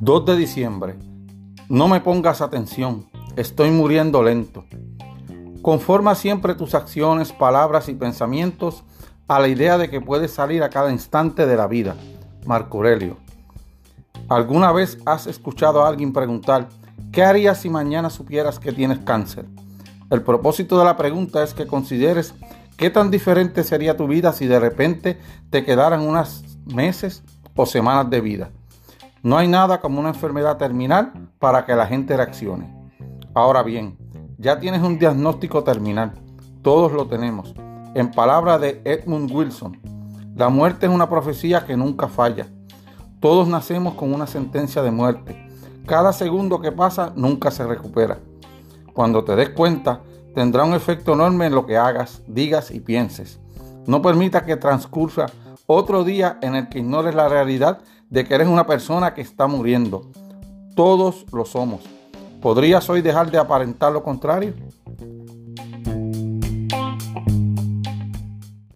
2 de diciembre. No me pongas atención, estoy muriendo lento. Conforma siempre tus acciones, palabras y pensamientos a la idea de que puedes salir a cada instante de la vida. Marco Aurelio. ¿Alguna vez has escuchado a alguien preguntar, ¿qué harías si mañana supieras que tienes cáncer? El propósito de la pregunta es que consideres qué tan diferente sería tu vida si de repente te quedaran unos meses o semanas de vida. No hay nada como una enfermedad terminal para que la gente reaccione. Ahora bien, ya tienes un diagnóstico terminal. Todos lo tenemos. En palabras de Edmund Wilson, la muerte es una profecía que nunca falla. Todos nacemos con una sentencia de muerte. Cada segundo que pasa nunca se recupera. Cuando te des cuenta, tendrá un efecto enorme en lo que hagas, digas y pienses. No permita que transcurra otro día en el que ignores la realidad de que eres una persona que está muriendo. Todos lo somos. ¿Podrías hoy dejar de aparentar lo contrario?